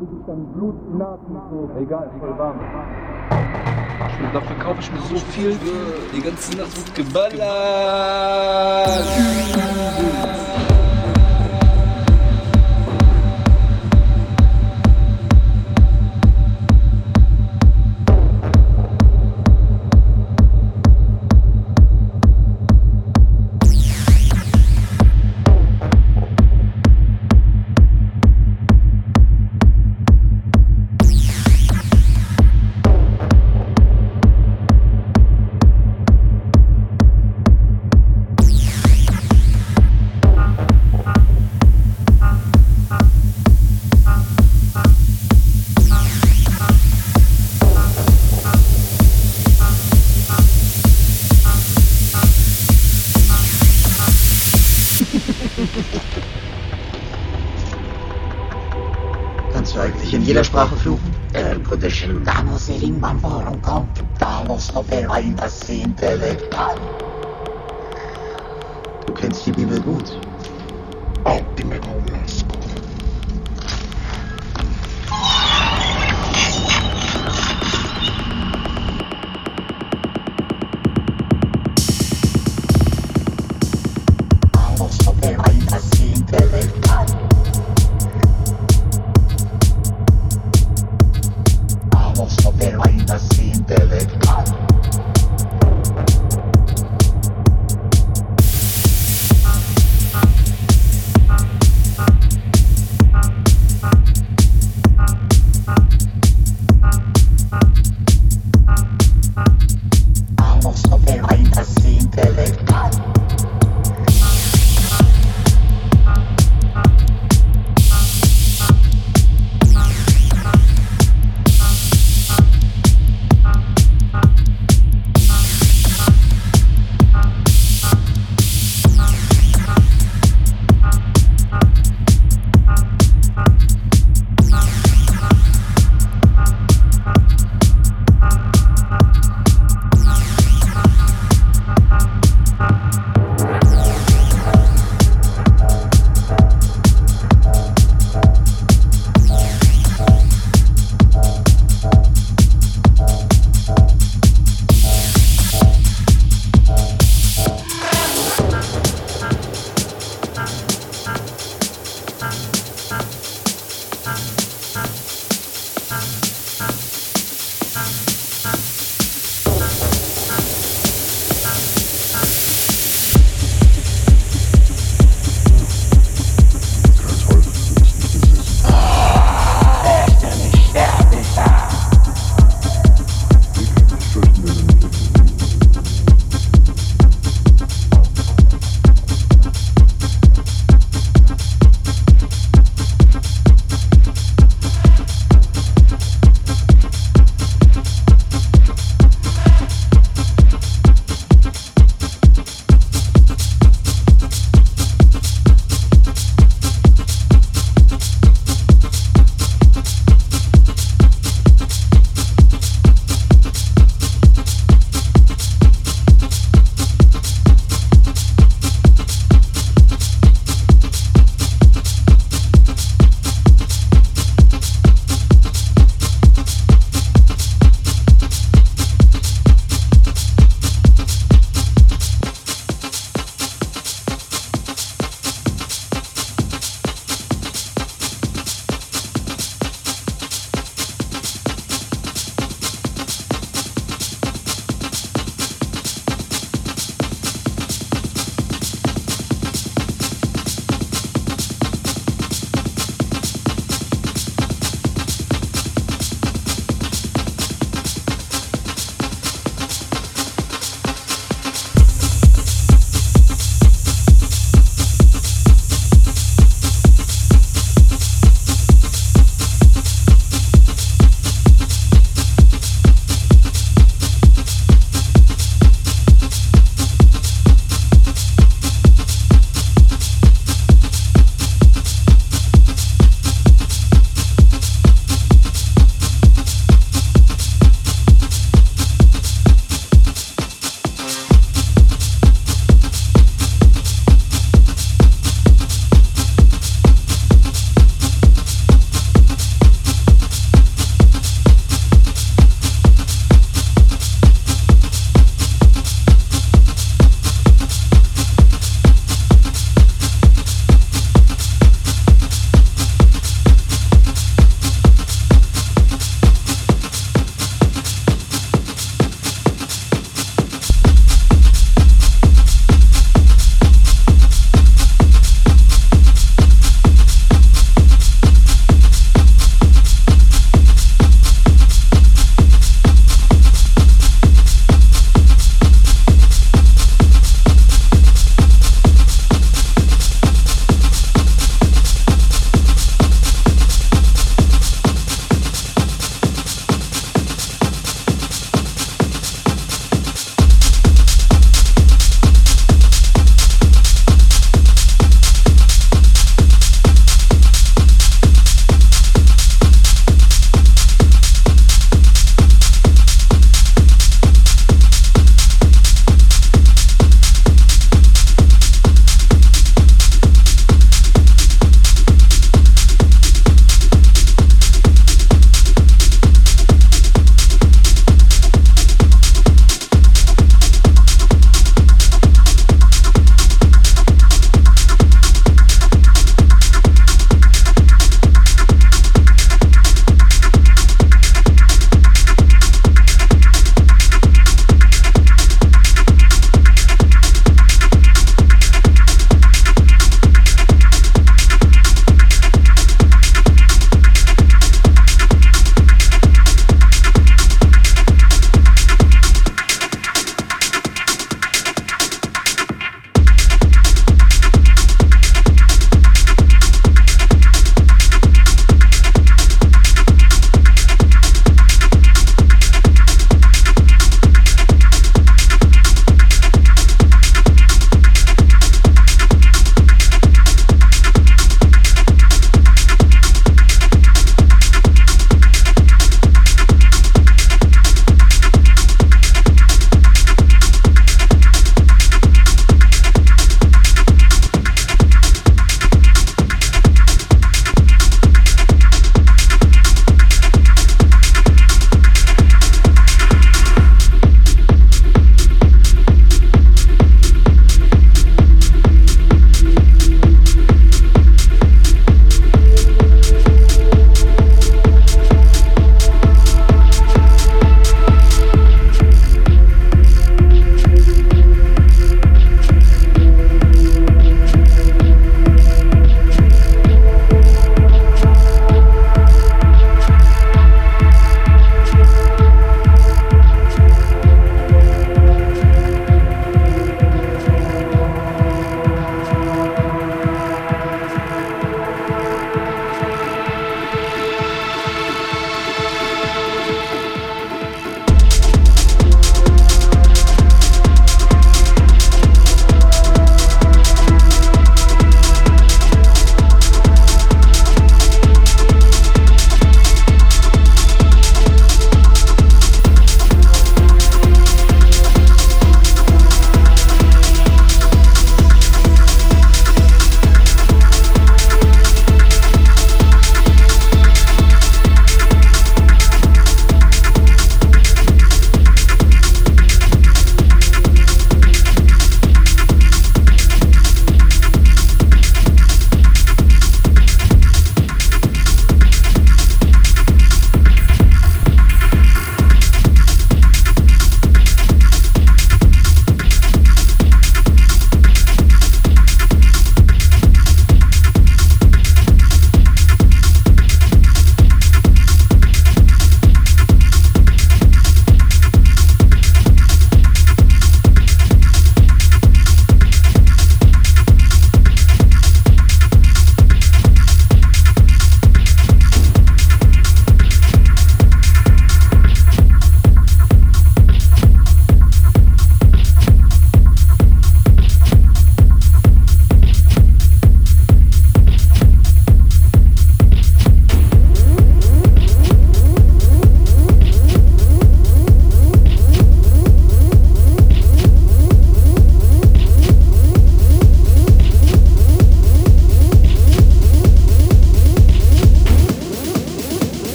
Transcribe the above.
bis ich dann Blut, Nasen, so. Egal, voll warm. Dafür kaufe ich mir so viel. Die ganze Nacht wird geballert.